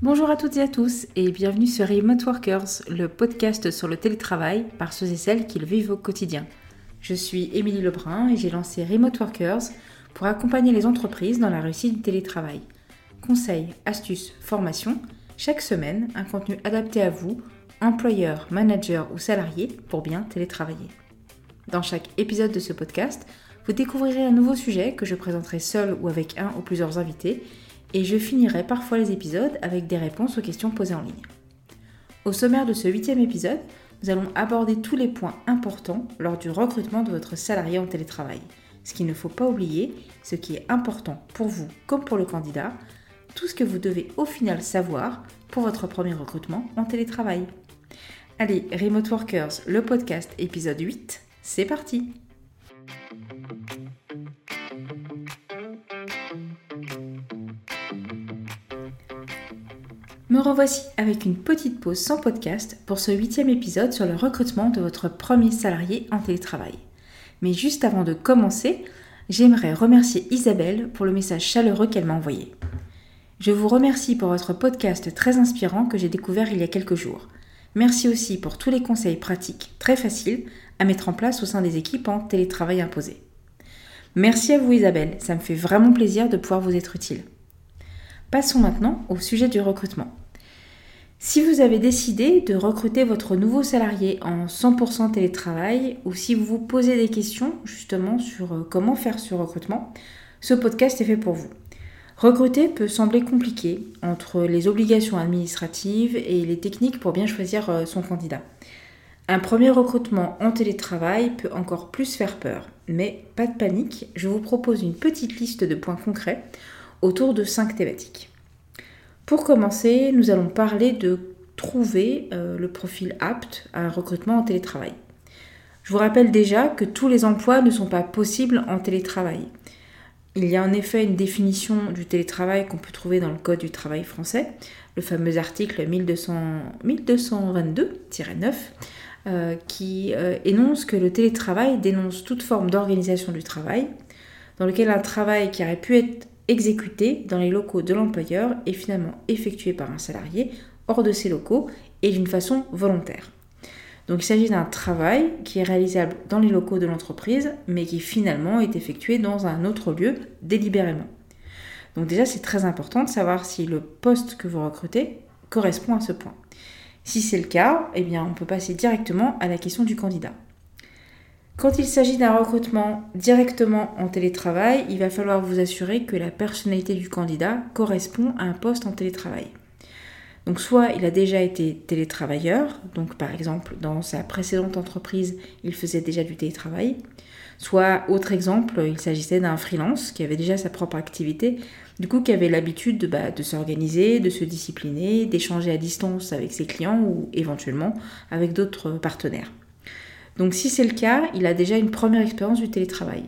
Bonjour à toutes et à tous et bienvenue sur Remote Workers, le podcast sur le télétravail par ceux et celles qui le vivent au quotidien. Je suis Émilie Lebrun et j'ai lancé Remote Workers pour accompagner les entreprises dans la réussite du télétravail. Conseils, astuces, formations, chaque semaine un contenu adapté à vous, employeur, manager ou salarié pour bien télétravailler. Dans chaque épisode de ce podcast, vous découvrirez un nouveau sujet que je présenterai seul ou avec un ou plusieurs invités et je finirai parfois les épisodes avec des réponses aux questions posées en ligne. Au sommaire de ce huitième épisode, nous allons aborder tous les points importants lors du recrutement de votre salarié en télétravail. Ce qu'il ne faut pas oublier, ce qui est important pour vous comme pour le candidat, tout ce que vous devez au final savoir pour votre premier recrutement en télétravail. Allez, Remote Workers, le podcast épisode 8, c'est parti Me revoici avec une petite pause sans podcast pour ce huitième épisode sur le recrutement de votre premier salarié en télétravail. Mais juste avant de commencer, j'aimerais remercier Isabelle pour le message chaleureux qu'elle m'a envoyé. Je vous remercie pour votre podcast très inspirant que j'ai découvert il y a quelques jours. Merci aussi pour tous les conseils pratiques très faciles à mettre en place au sein des équipes en télétravail imposé. Merci à vous Isabelle, ça me fait vraiment plaisir de pouvoir vous être utile. Passons maintenant au sujet du recrutement. Si vous avez décidé de recruter votre nouveau salarié en 100% télétravail ou si vous vous posez des questions justement sur euh, comment faire ce recrutement, ce podcast est fait pour vous. Recruter peut sembler compliqué entre les obligations administratives et les techniques pour bien choisir euh, son candidat. Un premier recrutement en télétravail peut encore plus faire peur, mais pas de panique, je vous propose une petite liste de points concrets autour de cinq thématiques. Pour commencer, nous allons parler de trouver euh, le profil apte à un recrutement en télétravail. Je vous rappelle déjà que tous les emplois ne sont pas possibles en télétravail. Il y a en effet une définition du télétravail qu'on peut trouver dans le Code du travail français, le fameux article 1222-9, euh, qui euh, énonce que le télétravail dénonce toute forme d'organisation du travail, dans lequel un travail qui aurait pu être exécuté dans les locaux de l'employeur est finalement effectué par un salarié hors de ses locaux et d'une façon volontaire. Donc il s'agit d'un travail qui est réalisable dans les locaux de l'entreprise, mais qui finalement est effectué dans un autre lieu délibérément. Donc déjà c'est très important de savoir si le poste que vous recrutez correspond à ce point. Si c'est le cas, eh bien on peut passer directement à la question du candidat. Quand il s'agit d'un recrutement directement en télétravail, il va falloir vous assurer que la personnalité du candidat correspond à un poste en télétravail. Donc soit il a déjà été télétravailleur, donc par exemple dans sa précédente entreprise il faisait déjà du télétravail, soit autre exemple il s'agissait d'un freelance qui avait déjà sa propre activité, du coup qui avait l'habitude de, bah, de s'organiser, de se discipliner, d'échanger à distance avec ses clients ou éventuellement avec d'autres partenaires. Donc si c'est le cas, il a déjà une première expérience du télétravail.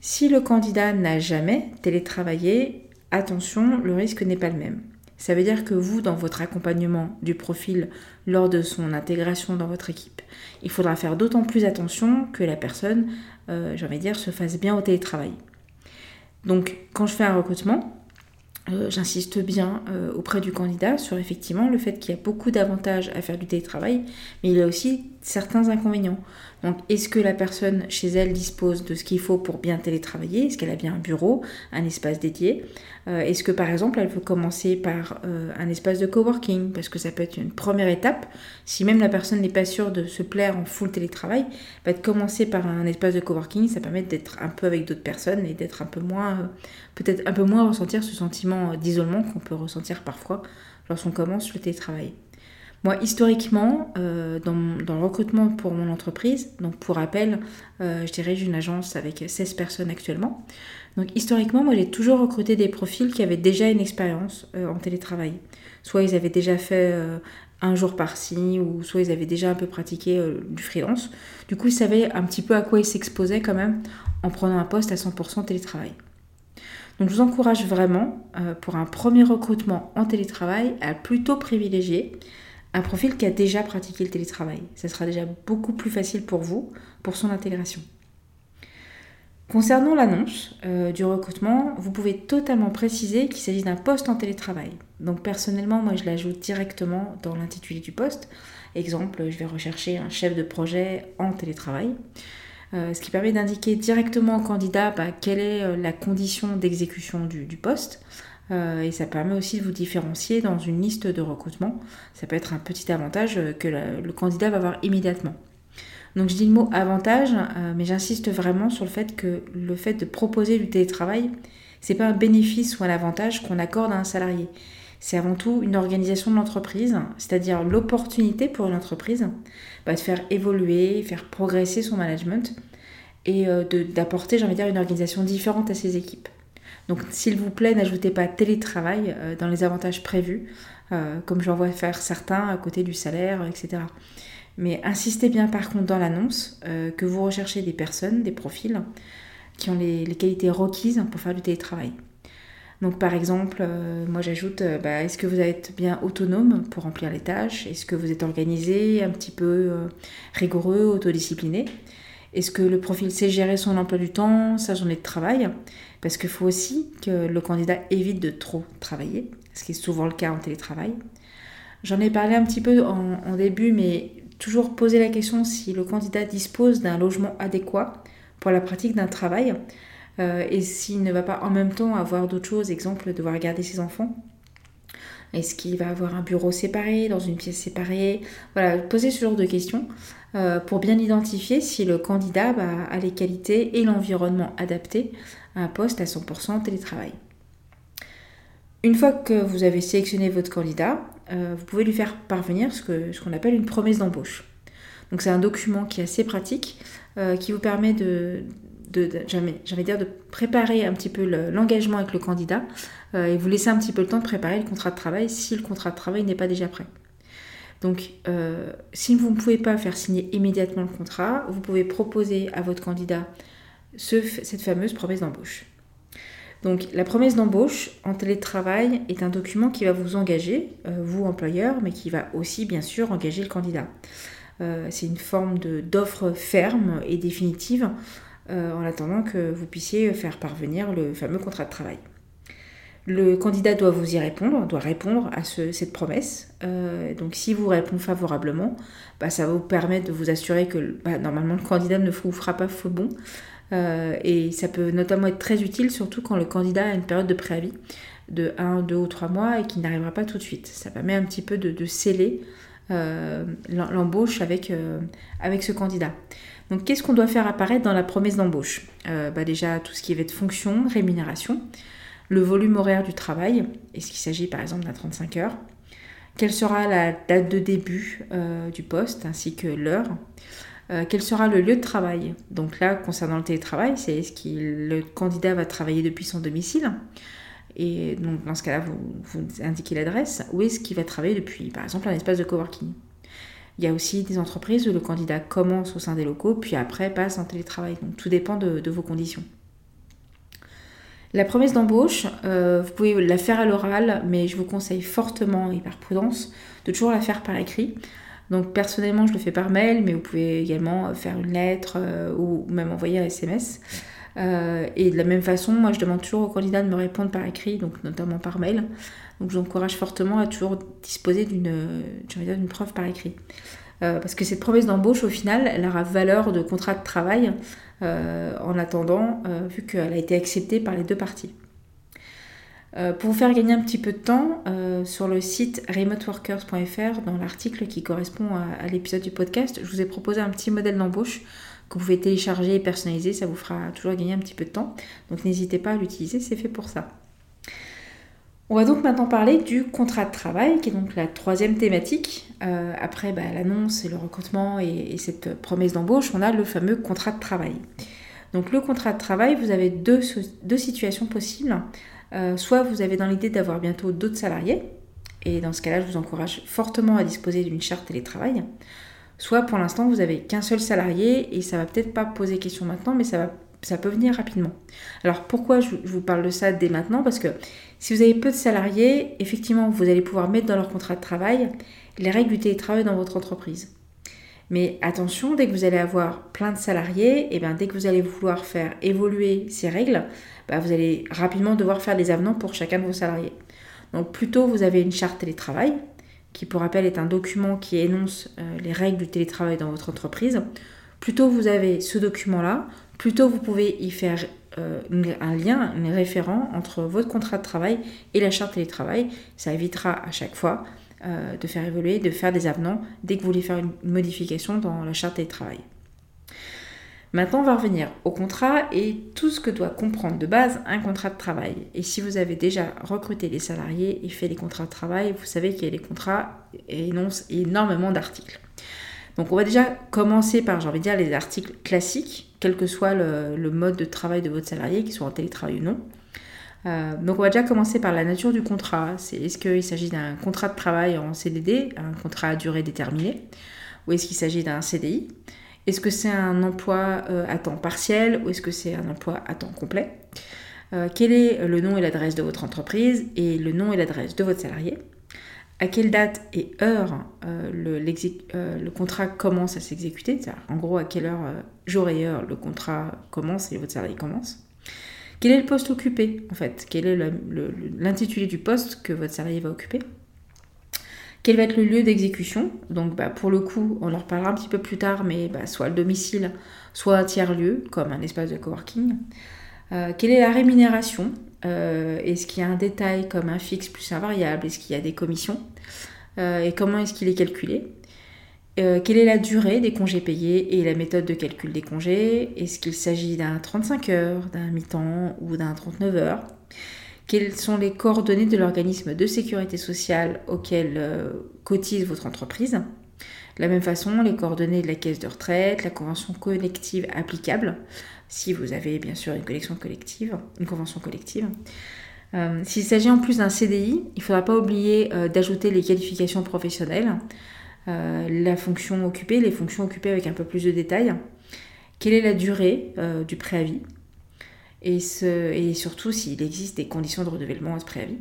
Si le candidat n'a jamais télétravaillé, attention, le risque n'est pas le même. Ça veut dire que vous, dans votre accompagnement du profil lors de son intégration dans votre équipe, il faudra faire d'autant plus attention que la personne, euh, j'ai envie de dire, se fasse bien au télétravail. Donc quand je fais un recrutement, euh, j'insiste bien euh, auprès du candidat sur effectivement le fait qu'il y a beaucoup d'avantages à faire du télétravail, mais il y a aussi certains inconvénients. Donc, est-ce que la personne chez elle dispose de ce qu'il faut pour bien télétravailler? Est-ce qu'elle a bien un bureau, un espace dédié? Euh, Est-ce que par exemple elle veut commencer par un espace de coworking? Parce que ça peut être une première étape. Si même la personne n'est pas sûre de se plaire en full télétravail, bah, de commencer par un espace de coworking, ça permet d'être un peu avec d'autres personnes et d'être un peu moins, peut-être un peu moins ressentir ce sentiment d'isolement qu'on peut ressentir parfois lorsqu'on commence le télétravail. Moi, historiquement, euh, dans, le recrutement pour mon entreprise, donc pour rappel, euh, je dirige une agence avec 16 personnes actuellement. Donc historiquement, moi j'ai toujours recruté des profils qui avaient déjà une expérience euh, en télétravail. Soit ils avaient déjà fait un jour par-ci, ou soit ils avaient déjà un peu pratiqué du freelance. Du coup, ils savaient un petit peu à quoi ils s'exposaient quand même en prenant un poste à 100% télétravail. Donc je vous encourage vraiment, pour un premier recrutement en télétravail, à plutôt privilégier un profil qui a déjà pratiqué le télétravail. Ça sera déjà beaucoup plus facile pour vous, pour son intégration. Concernant l'annonce euh, du recrutement, vous pouvez totalement préciser qu'il s'agit d'un poste en télétravail. Donc personnellement, moi je l'ajoute directement dans l'intitulé du poste. Exemple, je vais rechercher un chef de projet en télétravail. Euh, ce qui permet d'indiquer directement au candidat bah, quelle est euh, la condition d'exécution du, poste. Et ça permet aussi de vous différencier dans une liste de recrutement. Ça peut être un petit avantage que le candidat va avoir immédiatement. Donc je dis le mot avantage, euh, mais j'insiste vraiment sur le fait que le fait de proposer du télétravail, c'est pas un bénéfice ou un avantage qu'on accorde à un salarié. C'est avant tout une organisation de l'entreprise, c'est-à-dire l'opportunité pour une entreprise bah, de faire évoluer, faire progresser son management et euh, d'apporter, j'ai envie de dire, une organisation différente à ses équipes. Donc s'il vous plaît, n'ajoutez pas télétravail euh, dans les avantages prévus, comme j'en vois faire certains à côté du salaire, etc. Mais insistez bien par contre dans l'annonce euh, que vous recherchez des personnes, des profils qui ont les, qualités requises pour faire du télétravail. Donc par exemple, euh, moi j'ajoute, euh, bah, est-ce que vous êtes bien autonome pour remplir les tâches? Est-ce que vous êtes organisé, un petit peu rigoureux, autodiscipliné? Est-ce que le profil sait gérer son emploi du temps, sa journée de travail? Parce qu'il faut aussi que le candidat évite de trop travailler, ce qui est souvent le cas en télétravail. J'en ai parlé un petit peu en début, mais toujours poser la question si le candidat dispose d'un logement adéquat pour la pratique d'un travail euh, et s'il ne va pas en même temps avoir d'autres choses, exemple devoir garder ses enfants. Est-ce qu'il va avoir un bureau séparé, dans une pièce séparée? Voilà, poser ce genre de questions pour bien identifier si le candidat a les qualités et l'environnement adapté à un poste à 100% télétravail. Une fois que vous avez sélectionné votre candidat, euh, vous pouvez lui faire parvenir ce qu'on appelle une promesse d'embauche. C'est un document qui est assez pratique, euh, qui vous permet de, préparer un petit peu l'engagement avec le candidat euh, et vous laisser un petit peu le temps de préparer le contrat de travail si le contrat de travail n'est pas déjà prêt. Donc, si vous ne pouvez pas faire signer immédiatement le contrat, vous pouvez proposer à votre candidat cette fameuse promesse d'embauche. Donc la promesse d'embauche en télétravail est un document qui va vous engager, euh, vous employeur, mais qui va aussi bien sûr engager le candidat. Euh, c'est une forme d'offre ferme et définitive euh, en attendant que vous puissiez faire parvenir le fameux contrat de travail. Le candidat doit vous y répondre, doit répondre à cette promesse. donc s'il vous répond favorablement, bah, ça va vous permettre de vous assurer que bah, normalement le candidat ne vous fera pas faux bon. Euh, et ça peut notamment être très utile, surtout quand le candidat a une période de préavis de 1, 2 ou 3 mois et qui n'arrivera pas tout de suite. Ça permet un petit peu de, sceller euh, l'embauche avec, euh, avec ce candidat. Donc qu'est-ce qu'on doit faire apparaître dans la promesse d'embauche? Bah Déjà tout ce qui va être fonction, rémunération, le volume horaire du travail, est-ce qu'il s'agit par exemple d'un 35 heures, quelle sera la date de début du poste ainsi que l'heure, euh, quel sera le lieu de travail? Donc là, concernant le télétravail, c'est est-ce que le candidat va travailler depuis son domicile Et donc dans ce cas-là, vous, indiquez l'adresse. Ou est-ce qu'il va travailler depuis, par exemple, un espace de coworking Il y a aussi des entreprises où le candidat commence au sein des locaux, puis après passe en télétravail. Donc tout dépend de, vos conditions. La promesse d'embauche, euh, vous pouvez la faire à l'oral, mais je vous conseille fortement et par prudence de toujours la faire par écrit. Donc personnellement, je le fais par mail, mais vous pouvez également faire une lettre euh, ou même envoyer un SMS. Euh, et de la même façon, moi, je demande toujours aux candidats de me répondre par écrit, donc notamment par mail. Donc j'encourage fortement à toujours disposer d'une preuve par écrit. Euh, parce que cette promesse d'embauche, au final, elle aura valeur de contrat de travail en attendant, vu qu'elle a été acceptée par les deux parties. Euh, pour vous faire gagner un petit peu de temps, euh, sur le site remoteworkers.fr, dans l'article qui correspond à, l'épisode du podcast, je vous ai proposé un petit modèle d'embauche que vous pouvez télécharger et personnaliser. Ça vous fera toujours gagner un petit peu de temps. Donc n'hésitez pas à l'utiliser, c'est fait pour ça. On va donc maintenant parler du contrat de travail, qui est donc la troisième thématique. Euh, après bah, l'annonce et le recrutement et, cette promesse d'embauche, on a le fameux contrat de travail. Donc le contrat de travail, vous avez deux, situations possibles. Euh, soit vous avez dans l'idée d'avoir bientôt d'autres salariés, et dans ce cas-là, je vous encourage fortement à disposer d'une charte télétravail. Soit pour l'instant, vous n'avez qu'un seul salarié et ça va peut-être pas poser question maintenant, mais ça, va, ça peut venir rapidement. Alors pourquoi je, vous parle de ça dès maintenant? Parce que si vous avez peu de salariés, effectivement, vous allez pouvoir mettre dans leur contrat de travail les règles du télétravail dans votre entreprise. Mais attention, dès que vous allez avoir plein de salariés, et eh bien dès que vous allez vouloir faire évoluer ces règles, bah, vous allez rapidement devoir faire des avenants pour chacun de vos salariés. Donc plutôt vous avez une charte télétravail, qui pour rappel est un document qui énonce euh, les règles du télétravail dans votre entreprise. Plutôt vous avez ce document-là, plutôt vous pouvez y faire euh, un lien, un référent entre votre contrat de travail et la charte télétravail. Ça évitera à chaque fois euh, de faire évoluer, de faire des avenants dès que vous voulez faire une modification dans la charte télétravail. Maintenant, on va revenir au contrat et tout ce que doit comprendre de base un contrat de travail. Et si vous avez déjà recruté les salariés et fait les contrats de travail, vous savez qu'il y a les contrats énoncent énormément d'articles. Donc on va déjà commencer par, j'ai envie de dire, les articles classiques, quel que soit le, mode de travail de votre salarié, qu'il soit en télétravail ou non. Euh, donc on va déjà commencer par la nature du contrat. C'est est-ce qu'il s'agit d'un contrat de travail en CDD, un contrat à durée déterminée, ou est-ce qu'il s'agit d'un CDI Est-ce que c'est un emploi euh, à temps partiel ou est-ce que c'est un emploi à temps complet? Euh, Quel est le nom et l'adresse de votre entreprise et le nom et l'adresse de votre salarié? À quelle date et heure euh, euh, le, contrat commence à s'exécuter, en gros à quelle heure, euh, jour et heure, le contrat commence et votre salarié commence. Quel est le poste occupé en fait? Quel est l'intitulé du poste que votre salarié va occuper? Quel va être le lieu d'exécution? Donc bah, pour le coup, on en reparlera un petit peu plus tard, mais bah, soit le domicile, soit un tiers-lieu, comme un espace de coworking. quelle est la rémunération? Euh, est-ce qu'il y a un détail comme un fixe plus un variable? Est-ce qu'il y a des commissions? Euh, Et comment est-ce qu'il est calculé? Euh, Quelle est la durée des congés payés et la méthode de calcul des congés? Est-ce qu'il s'agit d'un 35 heures, d'un mi-temps ou d'un 39 heures? Quelles sont les coordonnées de l'organisme de sécurité sociale auquel cotise votre entreprise? De la même façon, les coordonnées de la caisse de retraite, la convention collective applicable, si vous avez bien sûr une collection collective, une convention collective. Euh, s'il s'agit en plus d'un CDI, il ne faudra pas oublier euh, d'ajouter les qualifications professionnelles, euh, la fonction occupée, les fonctions occupées avec un peu plus de détails. Quelle est la durée du préavis? Et, surtout s'il existe des conditions de renouvellement à ce préavis.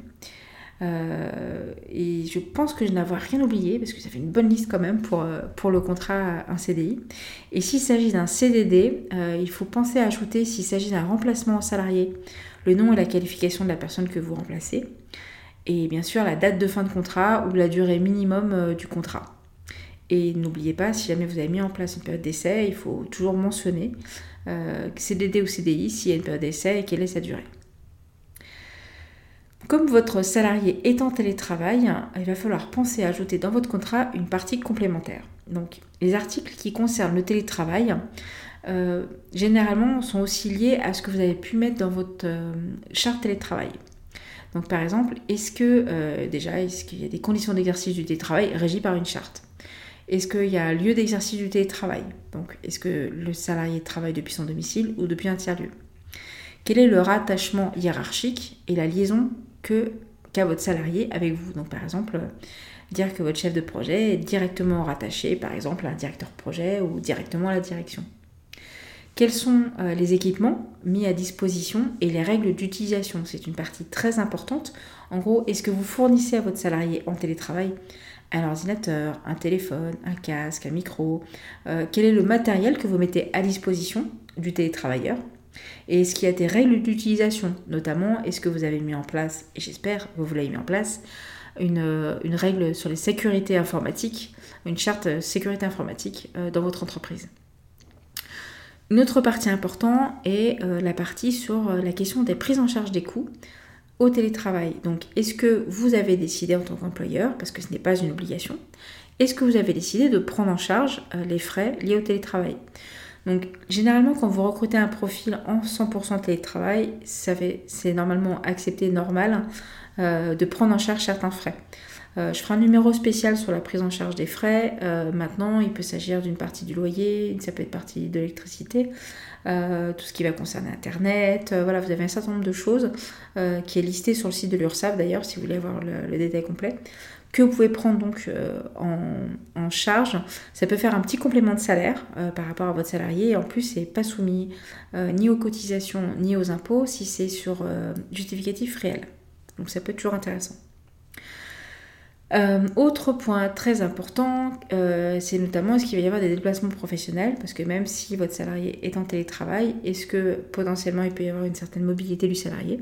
Euh, et je pense que je n'avais rien oublié parce que ça fait une bonne liste quand même pour, euh, pour le contrat un CDI. Et s'il s'agit d'un CDD, euh, il faut penser à ajouter s'il s'agit d'un remplacement salarié, le nom et la qualification de la personne que vous remplacez. Et bien sûr la date de fin de contrat ou la durée minimum du contrat. Et n'oubliez pas, si jamais vous avez mis en place une période d'essai, il faut toujours mentionner CDD ou CDI s'il y a une période d'essai et quelle est sa durée. Comme votre salarié est en télétravail, il va falloir penser à ajouter dans votre contrat une partie complémentaire. Donc les articles qui concernent le télétravail, euh, généralement sont aussi liés à ce que vous avez pu mettre dans votre euh, charte télétravail. Donc par exemple, est-ce que euh, déjà, est-ce qu'il y a des conditions d'exercice du télétravail régies par une charte? Est-ce qu'il y a lieu d'exercice du télétravail? Donc est-ce que le salarié travaille depuis son domicile ou depuis un tiers-lieu? Quel est le rattachement hiérarchique et la liaison qu'à votre salarié avec vous. Donc par exemple, dire que votre chef de projet est directement rattaché par exemple à un directeur projet ou directement à la direction. Quels sont euh, les équipements mis à disposition et les règles d'utilisation? C'est une partie très importante. En gros, est-ce que vous fournissez à votre salarié en télétravail? Un ordinateur, un téléphone, un casque, un micro euh, Quel est le matériel que vous mettez à disposition du télétravailleur? Et est-ce qu'il y a des règles d'utilisation Notamment, est-ce que vous avez mis en place, et j'espère que vous l'avez mis en place, une, euh, une, règle sur les sécurités informatiques, une charte sécurité informatique euh, dans votre entreprise. Une autre partie importante est euh, la partie sur la question des prises en charge des coûts au télétravail. Donc, est-ce que vous avez décidé en tant qu'employeur, parce que ce n'est pas une obligation, est-ce que vous avez décidé de prendre en charge les frais liés au télétravail? Donc généralement quand vous recrutez un profil en 100% télétravail, c'est normalement accepté, normal euh, de prendre en charge certains frais. Euh, je ferai un numéro spécial sur la prise en charge des frais. Euh, maintenant, il peut s'agir d'une partie du loyer, ça peut être partie de l'électricité, tout ce qui va concerner Internet. voilà, vous avez un certain nombre de choses qui est listé sur le site de l'URSSAF d'ailleurs, si vous voulez avoir le détail complet que vous pouvez prendre donc euh, en, charge. Ça peut faire un petit complément de salaire euh, par rapport à votre salarié et en plus c'est pas soumis euh, ni aux cotisations ni aux impôts si c'est sur justificatif réel. Donc ça peut être toujours intéressant. Autre point très important, c'est notamment est-ce qu'il va y avoir des déplacements professionnels, parce que même si votre salarié est en télétravail, est-ce que potentiellement il peut y avoir une certaine mobilité du salarié?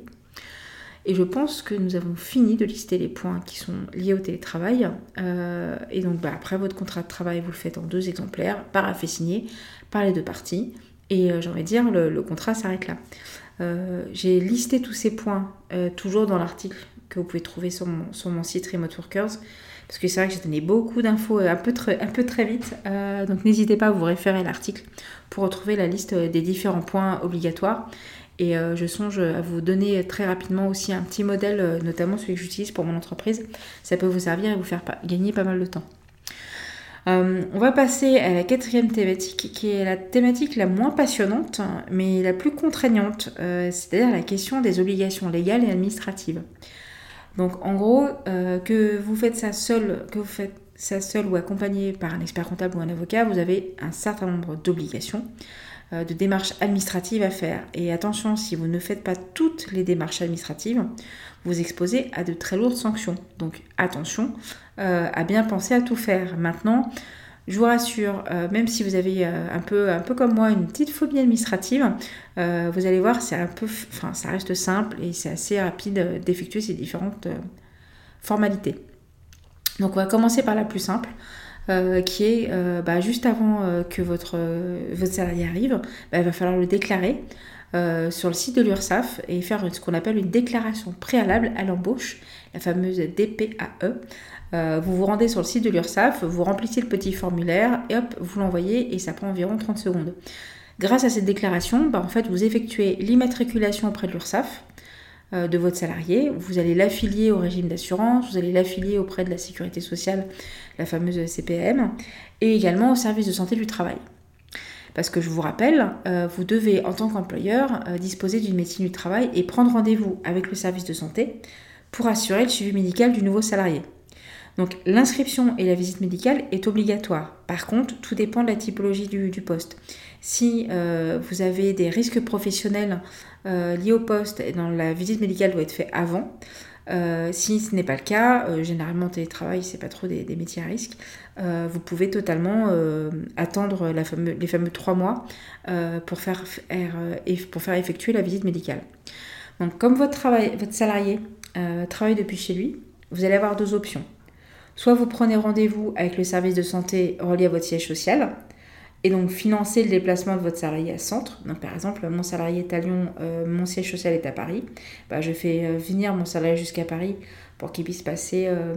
Et je pense que nous avons fini de lister les points qui sont liés au télétravail. Euh, et donc bah, après votre contrat de travail, vous le faites en deux exemplaires, par fait signé par les deux parties. Et j'ai envie de dire, le, contrat s'arrête là. J'ai listé tous ces points toujours dans l'article que vous pouvez trouver sur mon, site Remote Workers. Parce que c'est vrai que j'ai donné beaucoup d'infos euh, un peu, très, un peu très vite. Euh, donc n'hésitez pas à vous référer à l'article pour retrouver la liste des différents points obligatoires. Et euh, je songe à vous donner très rapidement aussi un petit modèle, notamment celui que j'utilise pour mon entreprise. Ça peut vous servir et vous faire gagner pas mal de temps. on va passer à la quatrième thématique, qui est la thématique la moins passionnante, mais la plus contraignante, c'est-à-dire la question des obligations légales et administratives. Donc en gros, euh, que vous faites ça seul, que vous faites ça seul ou accompagné par un expert comptable ou un avocat, vous avez un certain nombre d'obligations, euh, de démarches administratives à faire. Et attention, si vous ne faites pas toutes les démarches administratives, vous exposez à de très lourdes sanctions. Donc attention euh, à bien penser à tout faire. Maintenant, je vous rassure, euh, même si vous avez euh, un, peu, un peu comme moi une petite phobie administrative, euh, vous allez voir, c'est un peu, enfin, ça reste simple et c'est assez rapide d'effectuer ces différentes formalités. Donc on va commencer par la plus simple. Qui est bah, juste avant que votre, salarié arrive, bah, il va falloir le déclarer sur le site de l'URSSAF et faire ce qu'on appelle une déclaration préalable à l'embauche, la fameuse DPAE. Euh, vous vous rendez sur le site de l'URSSAF, vous remplissez le petit formulaire et hop, vous l'envoyez et ça prend environ 30 secondes. Grâce à cette déclaration, bah, en fait, vous effectuez l'immatriculation auprès de l'URSSAF euh, de votre salarié, vous allez l'affilier au régime d'assurance, vous allez l'affilier auprès de la sécurité sociale, la fameuse CPM, et également au service de santé du travail. Parce que je vous rappelle, euh, vous devez en tant qu'employeur disposer d'une médecine du travail et prendre rendez-vous avec le service de santé pour assurer le suivi médical du nouveau salarié. Donc l'inscription et la visite médicale est obligatoire. Par contre, tout dépend de la typologie du, poste. Si euh, vous avez des risques professionnels euh, liés au poste, et dans la visite médicale doit être faite avant. Euh, si ce n'est pas le cas, généralement télétravail, c'est pas trop des, métiers à risque, vous pouvez totalement attendre les fameux trois mois pour, faire, pour faire effectuer la visite médicale. Donc comme votre, travail, votre salarié travaille depuis chez lui, vous allez avoir deux options. Soit vous prenez rendez-vous avec le service de santé relié à votre siège social et donc financer le déplacement de votre salarié à centre. Donc par exemple, mon salarié est à Lyon, euh, mon siège social est à Paris. Bah, je fais euh, venir mon salarié jusqu'à Paris pour qu'il puisse passer euh,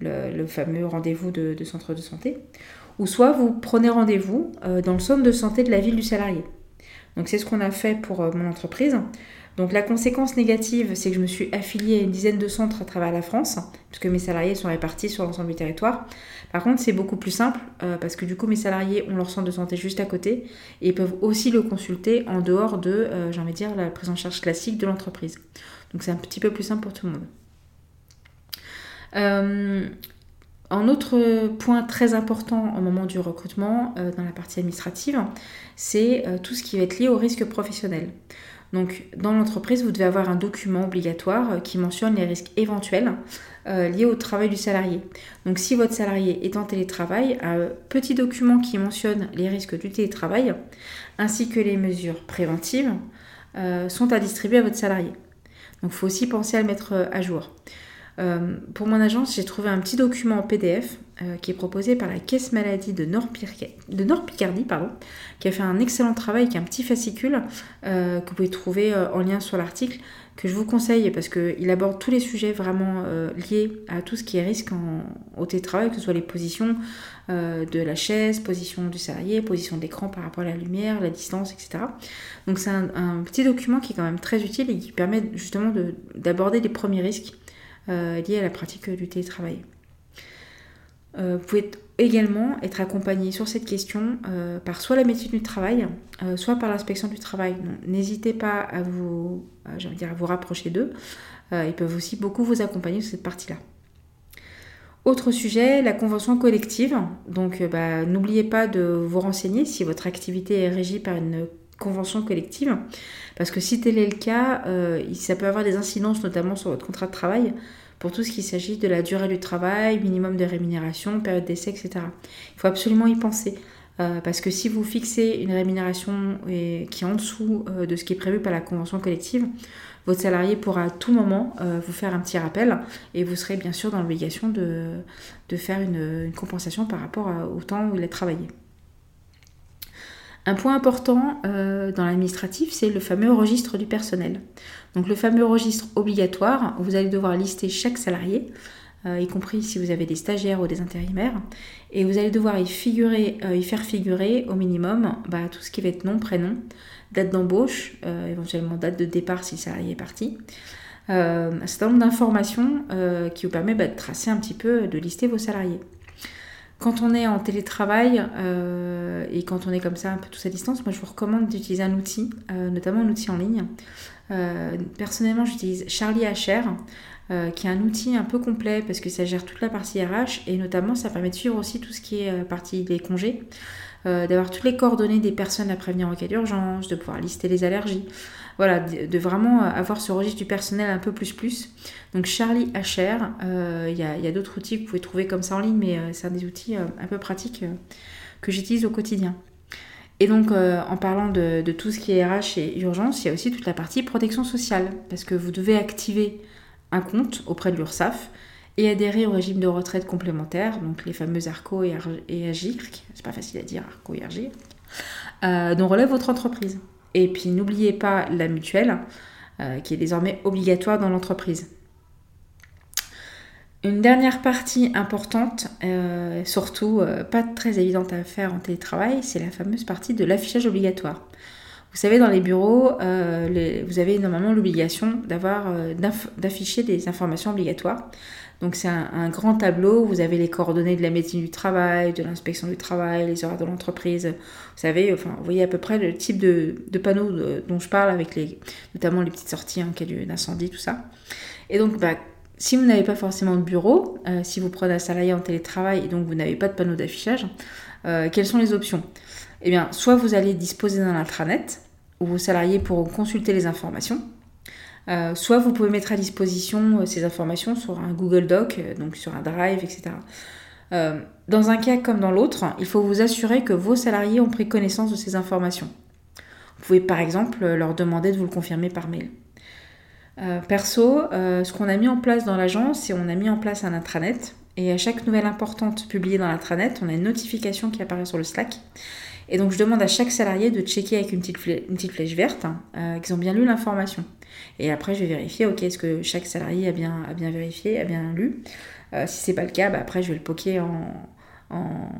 le, fameux rendez-vous de, de, centre de santé. Ou soit vous prenez rendez-vous dans le centre de santé de la ville du salarié. Donc c'est ce qu'on a fait pour mon entreprise. Donc la conséquence négative, c'est que je me suis affiliée à une dizaine de centres à travers la France, puisque mes salariés sont répartis sur l'ensemble du territoire. Par contre, c'est beaucoup plus simple, euh, parce que du coup, mes salariés ont leur centre de santé juste à côté, et ils peuvent aussi le consulter en dehors de, euh, j'ai envie de dire, la prise en charge classique de l'entreprise. Donc c'est un petit peu plus simple pour tout le monde. Euh, un autre point très important au moment du recrutement dans la partie administrative, c'est tout ce qui va être lié au risque professionnel. Donc dans l'entreprise, vous devez avoir un document obligatoire euh, qui mentionne les risques éventuels euh, liés au travail du salarié. Donc si votre salarié est en télétravail, un petit document qui mentionne les risques du télétravail ainsi que les mesures préventives euh, sont à distribuer à votre salarié. Donc il faut aussi penser à le mettre à jour. Euh, pour mon agence, j'ai trouvé un petit document en PDF euh, qui est proposé par la Caisse Maladie de Nord-Picardie, pardon, qui a fait un excellent travail, qui est un petit fascicule euh, que vous pouvez trouver en lien sur l'article, que je vous conseille parce qu'il aborde tous les sujets vraiment liés à tout ce qui est risque au télétravail, que ce soit les positions de la chaise, position du salarié, position d'écran par rapport à la lumière, la distance, etc. Donc c'est un, petit document qui est quand même très utile et qui permet justement d'aborder les premiers risques liées à la pratique du télétravail. Euh, vous pouvez également être accompagné sur cette question euh, par soit la médecine du travail, soit par l'inspection du travail. N'hésitez pas à vous, dire, à vous rapprocher d'eux. ils peuvent aussi beaucoup vous accompagner sur cette partie-là. Autre sujet, la convention collective. Donc, bah, n'oubliez pas de vous renseigner si votre activité est régie par une convention collective. Parce que si tel est le cas, ça peut avoir des incidences, notamment sur votre contrat de travail pour tout ce qui s'agit de la durée du travail, minimum de rémunération, période d'essai, etc. Il faut absolument y penser. Euh, parce que si vous fixez une rémunération qui est en dessous euh, de ce qui est prévu par la convention collective, votre salarié pourra à tout moment euh, vous faire un petit rappel et vous serez bien sûr dans l'obligation de, faire une, compensation par rapport au temps où il a travaillé. Un point important dans l'administratif, c'est le fameux registre du personnel. Donc le fameux registre obligatoire, vous allez devoir lister chaque salarié euh, y compris si vous avez des stagiaires ou des intérimaires. Et vous allez devoir y, figurer, euh, y faire figurer au minimum bah, tout ce qui va être nom, prénom, date d'embauche, euh, éventuellement date de départ si le salarié est parti. un certain nombre d'informations qui vous permet bah, de tracer un petit peu, de lister vos salariés. Quand on est en télétravail et quand on est comme ça un peu tous à distance, moi je vous recommande d'utiliser un outil, notamment un outil en ligne. personnellement, j'utilise Charlie HR. Euh, qui est un outil un peu complet parce que ça gère toute la partie RH et notamment ça permet de suivre aussi tout ce qui est euh, partie des congés, euh, d'avoir toutes les coordonnées des personnes à prévenir en cas d'urgence, de pouvoir lister les allergies. Voilà, de, vraiment avoir ce registre du personnel un peu plus plus. Donc Charlie HR, il y a, d'autres outils que vous pouvez trouver comme ça en ligne, mais c'est un des outils un peu pratiques que j'utilise au quotidien. Et donc, en parlant de, de, tout ce qui est RH et urgence, il y a aussi toute la partie protection sociale, parce que vous devez activer un compte auprès de l'URSSAF et adhérer au régime de retraite complémentaire, donc les fameux ARCO et, AGIRC, c'est pas facile à dire ARCO et AGIRC, euh, dont relève votre entreprise. Et puis n'oubliez pas la mutuelle, euh, qui est désormais obligatoire dans l'entreprise. Une dernière partie importante, euh, surtout pas très évidente à faire en télétravail, c'est la fameuse partie de l'affichage obligatoire. Vous savez, dans les bureaux, euh, vous avez normalement l'obligation d'avoir, euh, d'afficher des informations obligatoires. Donc c'est un, grand tableau, vous avez les coordonnées de la médecine du travail, de l'inspection du travail, les horaires de l'entreprise. Vous savez, enfin, vous voyez à peu près le type de, panneaux dont je parle, avec les, notamment les petites sorties en cas d'incendie, tout ça. Et donc, bah, si vous n'avez pas forcément de bureau, euh, si vous prenez un salarié en télétravail et donc vous n'avez pas de panneau d'affichage, quelles sont les options? Eh bien, soit vous allez disposer d'un intranet, vos salariés pourront consulter les informations. Euh, soit vous pouvez mettre à disposition euh, ces informations sur un Google Doc, euh, donc sur un Drive, etc. dans un cas comme dans l'autre, il faut vous assurer que vos salariés ont pris connaissance de ces informations. Vous pouvez par exemple leur demander de vous le confirmer par mail. perso, ce qu'on a mis en place dans l'agence, c'est on a mis en place un intranet. Et à chaque nouvelle importante publiée dans l'intranet, on a une notification qui apparaît sur le Slack et donc je demande à chaque salarié de checker avec une petite, flèche, verte euh, qu'ils ont bien lu l'information. Et après je vais vérifier, ok, est-ce que chaque salarié a bien, vérifié, a bien lu? Euh, si c'est pas le cas, bah, après je vais le poker en,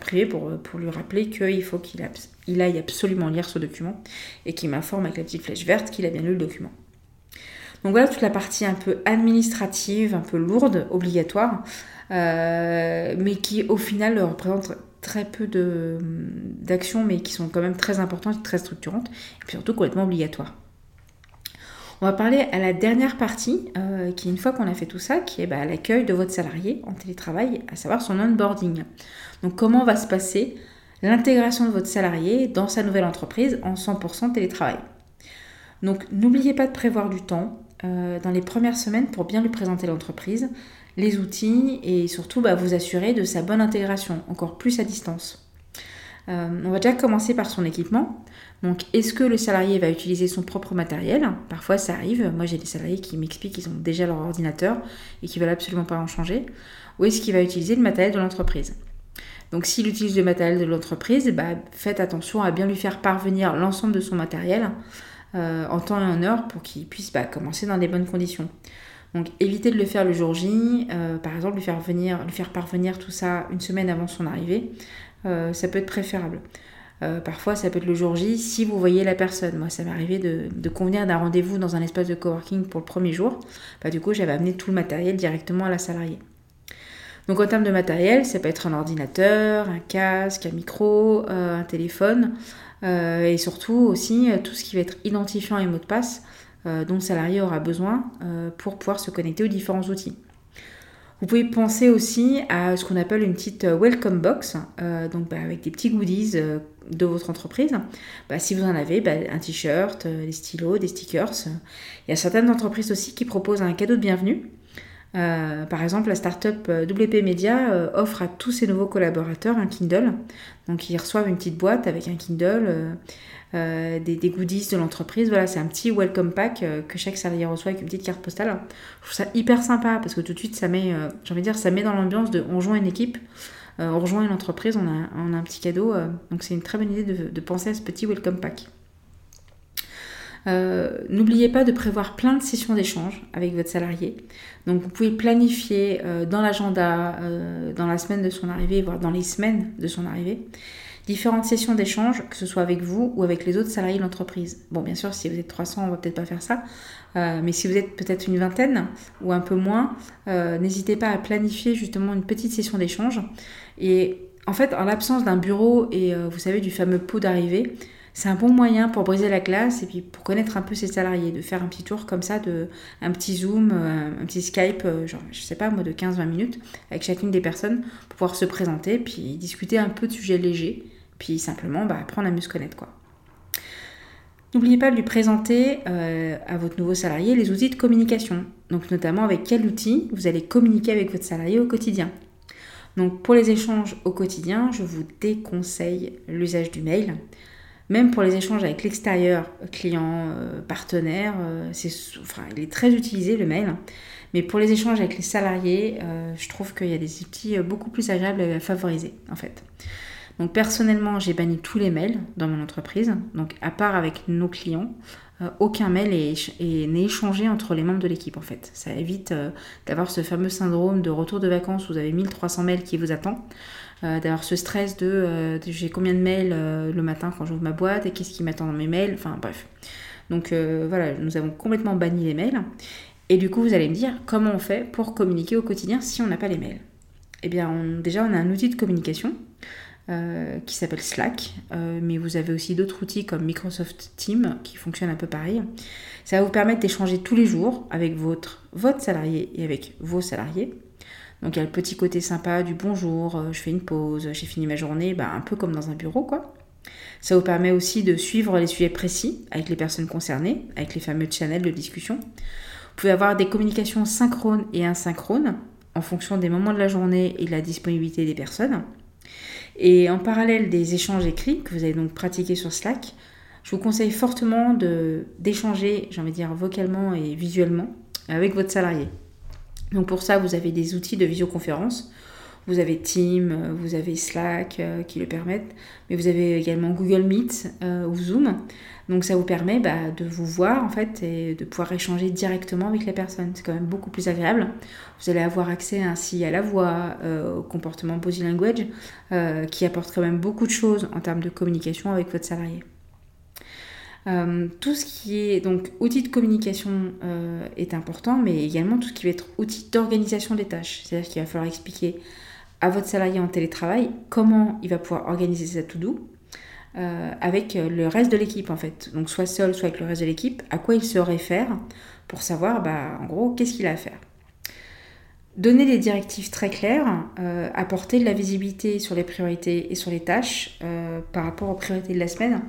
privé pour, pour lui rappeler qu'il faut qu'il il aille absolument lire ce document et qu'il m'informe avec la petite flèche verte qu'il a bien lu le document. Donc voilà toute la partie un peu administrative, un peu lourde, obligatoire, euh, mais qui au final représente très peu d'actions, mais qui sont quand même très importantes très structurantes, et puis surtout complètement obligatoires. On va parler à la dernière partie, euh, qui une fois qu'on a fait tout ça, qui est bah, l'accueil de votre salarié en télétravail, à savoir son onboarding. Donc comment va se passer l'intégration de votre salarié dans sa nouvelle entreprise en 100% télétravail? Donc n'oubliez pas de prévoir du temps euh, dans les premières semaines pour bien lui présenter l'entreprise, les outils et surtout bah, vous assurer de sa bonne intégration, encore plus à distance. Euh, on va déjà commencer par son équipement. Donc, est-ce que le salarié va utiliser son propre matériel? Parfois, ça arrive. Moi, j'ai des salariés qui m'expliquent qu'ils ont déjà leur ordinateur et qui veulent absolument pas en changer. Ou est-ce qu'il va utiliser le matériel de l'entreprise? Donc, s'il utilise le matériel de l'entreprise, bah, faites attention à bien lui faire parvenir l'ensemble de son matériel euh, en temps et en heure pour qu'il puisse bah, commencer dans des bonnes conditions. Donc évitez de le faire le jour J, euh, par exemple lui faire, venir, lui faire parvenir tout ça une semaine avant son arrivée, euh, ça peut être préférable. Euh, parfois ça peut être le jour J si vous voyez la personne. Moi ça m'est arrivé de, convenir d'un rendez-vous dans un espace de coworking pour le premier jour. Bah, du coup j'avais amené tout le matériel directement à la salariée. Donc en termes de matériel, ça peut être un ordinateur, un casque, un micro, un téléphone, et surtout aussi tout ce qui va être identifiant et mot de passe. Euh, dont le salarié aura besoin euh, pour pouvoir se connecter aux différents outils. Vous pouvez penser aussi à ce qu'on appelle une petite euh, welcome box, donc bah, avec des petits goodies de votre entreprise. Bah, si vous en avez, bah, un t-shirt, des stylos, des stickers. Il y a certaines entreprises aussi qui proposent un cadeau de bienvenue. Euh, par exemple, la startup euh, WP Media euh, offre à tous ses nouveaux collaborateurs un Kindle. Donc, ils reçoivent une petite boîte avec un Kindle, des, goodies de l'entreprise. Voilà, c'est un petit welcome pack que chaque salarié reçoit avec une petite carte postale. Je trouve ça hyper sympa parce que tout de suite, ça met, j'ai dire, ça met dans l'ambiance de on rejoint une équipe, on rejoint une entreprise, on a, un petit cadeau. donc, c'est une très bonne idée de penser à ce petit welcome pack. Euh, n'oubliez pas de prévoir plein de sessions d'échange avec votre salarié. Donc vous pouvez planifier euh, dans l'agenda, euh, dans la semaine de son arrivée, voire dans les semaines de son arrivée, différentes sessions d'échange, que ce soit avec vous ou avec les autres salariés de l'entreprise. Bon, bien sûr, si vous êtes 300, on va peut-être pas faire ça, mais si vous êtes peut-être une vingtaine ou un peu moins, n'hésitez pas à planifier justement une petite session d'échange. Et en fait, en l'absence d'un bureau et vous savez du fameux pot d'arrivée, c'est un bon moyen pour briser la glace et puis pour connaître un peu ses salariés, de faire un petit tour comme ça, de, un petit Zoom, euh, un petit Skype, euh, genre, je sais pas moi, de 15-20 minutes avec chacune des personnes pour pouvoir se présenter, puis discuter un peu de sujets légers, puis simplement bah, apprendre à mieux se connaître. N'oubliez pas de lui présenter euh, à votre nouveau salarié les outils de communication, donc notamment avec quel outil vous allez communiquer avec votre salarié au quotidien. Donc pour les échanges au quotidien, je vous déconseille l'usage du mail. Même pour les échanges avec l'extérieur, client, euh, partenaire, euh, c'est, enfin, il est très utilisé le mail. Mais pour les échanges avec les salariés, euh, je trouve qu'il y a des outils beaucoup plus agréables à favoriser en fait. Donc personnellement, j'ai banni tous les mails dans mon entreprise. Donc à part avec nos clients, aucun mail n'est échangé entre les membres de l'équipe en fait. Ça évite d'avoir ce fameux syndrome de retour de vacances où vous avez 1300 mails qui vous attendent. Euh, d'avoir ce stress de euh, j'ai combien de mails euh, le matin quand j'ouvre ma boîte et qu'est-ce qui m'attend dans mes mails, enfin bref. Donc voilà, nous avons complètement banni les mails. Et du coup, vous allez me dire comment on fait pour communiquer au quotidien si on n'a pas les mails? Eh bien, déjà, on a un outil de communication qui s'appelle Slack, mais vous avez aussi d'autres outils comme Microsoft Teams qui fonctionnent un peu pareil. Ça va vous permettre d'échanger tous les jours avec votre, votre salarié et avec vos salariés. Donc il y a le petit côté sympa du bonjour, euh, je fais une pause, j'ai fini ma journée, bah, un peu comme dans un bureau quoi. Ça vous permet aussi de suivre les sujets précis avec les personnes concernées, avec les fameux channels de discussion. Vous pouvez avoir des communications synchrones et asynchrones en fonction des moments de la journée et de la disponibilité des personnes. Et en parallèle des échanges écrits que vous allez donc pratiquer sur Slack, je vous conseille fortement d'échanger, j'ai envie de dire vocalement et visuellement, avec votre salarié. Donc pour ça, vous avez des outils de visioconférence. Vous avez Team, vous avez Slack euh, qui le permettent, mais vous avez également Google Meet euh, ou Zoom. Donc ça vous permet bah, de vous voir en fait et de pouvoir échanger directement avec la personne. C'est quand même beaucoup plus agréable. Vous allez avoir accès ainsi à la voix, euh, au comportement body language, qui apporte quand même beaucoup de choses en termes de communication avec votre salarié. Euh, tout ce qui est donc outil de communication euh, est important, mais également tout ce qui va être outil d'organisation des tâches. C'est-à-dire qu'il va falloir expliquer à votre salarié en télétravail comment il va pouvoir organiser sa to-do euh, avec le reste de l'équipe en fait. Donc soit seul, soit avec le reste de l'équipe, à quoi il se réfère pour savoir bah, en gros qu'est-ce qu'il a à faire. Donner des directives très claires, apporter de la visibilité sur les priorités et sur les tâches par rapport aux priorités de la semaine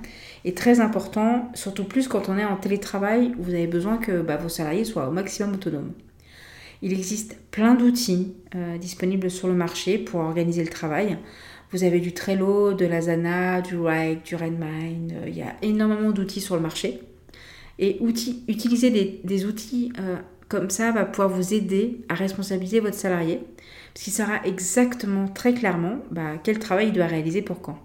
est très important, surtout plus quand on est en télétravail où vous avez besoin que bah, vos salariés soient au maximum autonomes. Il existe plein d'outils euh, disponibles sur le marché pour organiser le travail. Vous avez du Trello, de l'Asana, du Wrike, du Redmine. Euh, il y a énormément d'outils sur le marché. Et utiliser des, outils euh, comme ça va pouvoir vous aider à responsabiliser votre salarié, parce qu'il saura exactement, très clairement, bah, quel travail il doit réaliser pour quand.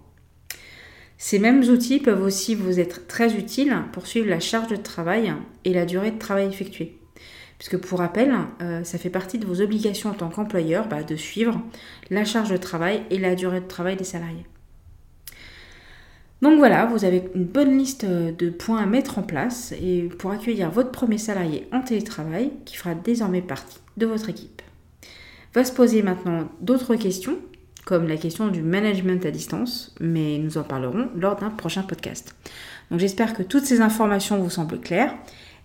Ces mêmes outils peuvent aussi vous être très utiles pour suivre la charge de travail et la durée de travail effectuée. Puisque pour rappel, euh, ça fait partie de vos obligations en tant qu'employeur bah, de suivre la charge de travail et la durée de travail des salariés. Donc voilà, vous avez une bonne liste de points à mettre en place et pour accueillir votre premier salarié en télétravail qui fera désormais partie de votre équipe. Va se poser maintenant d'autres questions comme la question du management à distance, mais nous en parlerons lors d'un prochain podcast. Donc j'espère que toutes ces informations vous semblent claires.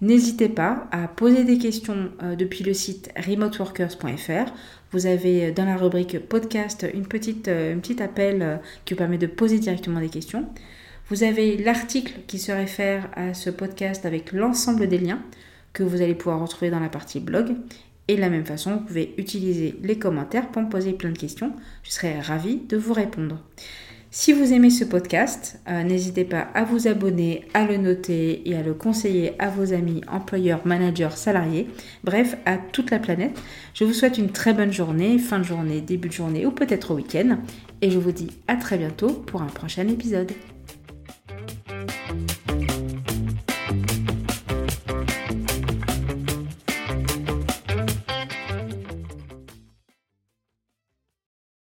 N'hésitez pas à poser des questions euh, depuis le site remoteworkers.fr. Vous avez euh, dans la rubrique podcast une petite, euh, appel qui vous permet de poser directement des questions. Vous avez l'article qui se réfère à ce podcast avec l'ensemble des liens que vous allez pouvoir retrouver dans la partie blog. Et de la même façon, vous pouvez utiliser les commentaires pour me poser plein de questions. Je serai ravie de vous répondre. Si vous aimez ce podcast, euh, n'hésitez pas à vous abonner, à le noter et à le conseiller à vos amis, employeurs, managers, salariés, bref, à toute la planète. Je vous souhaite une très bonne journée, fin de journée, début de journée ou peut-être au week-end. Et je vous dis à très bientôt pour un prochain épisode.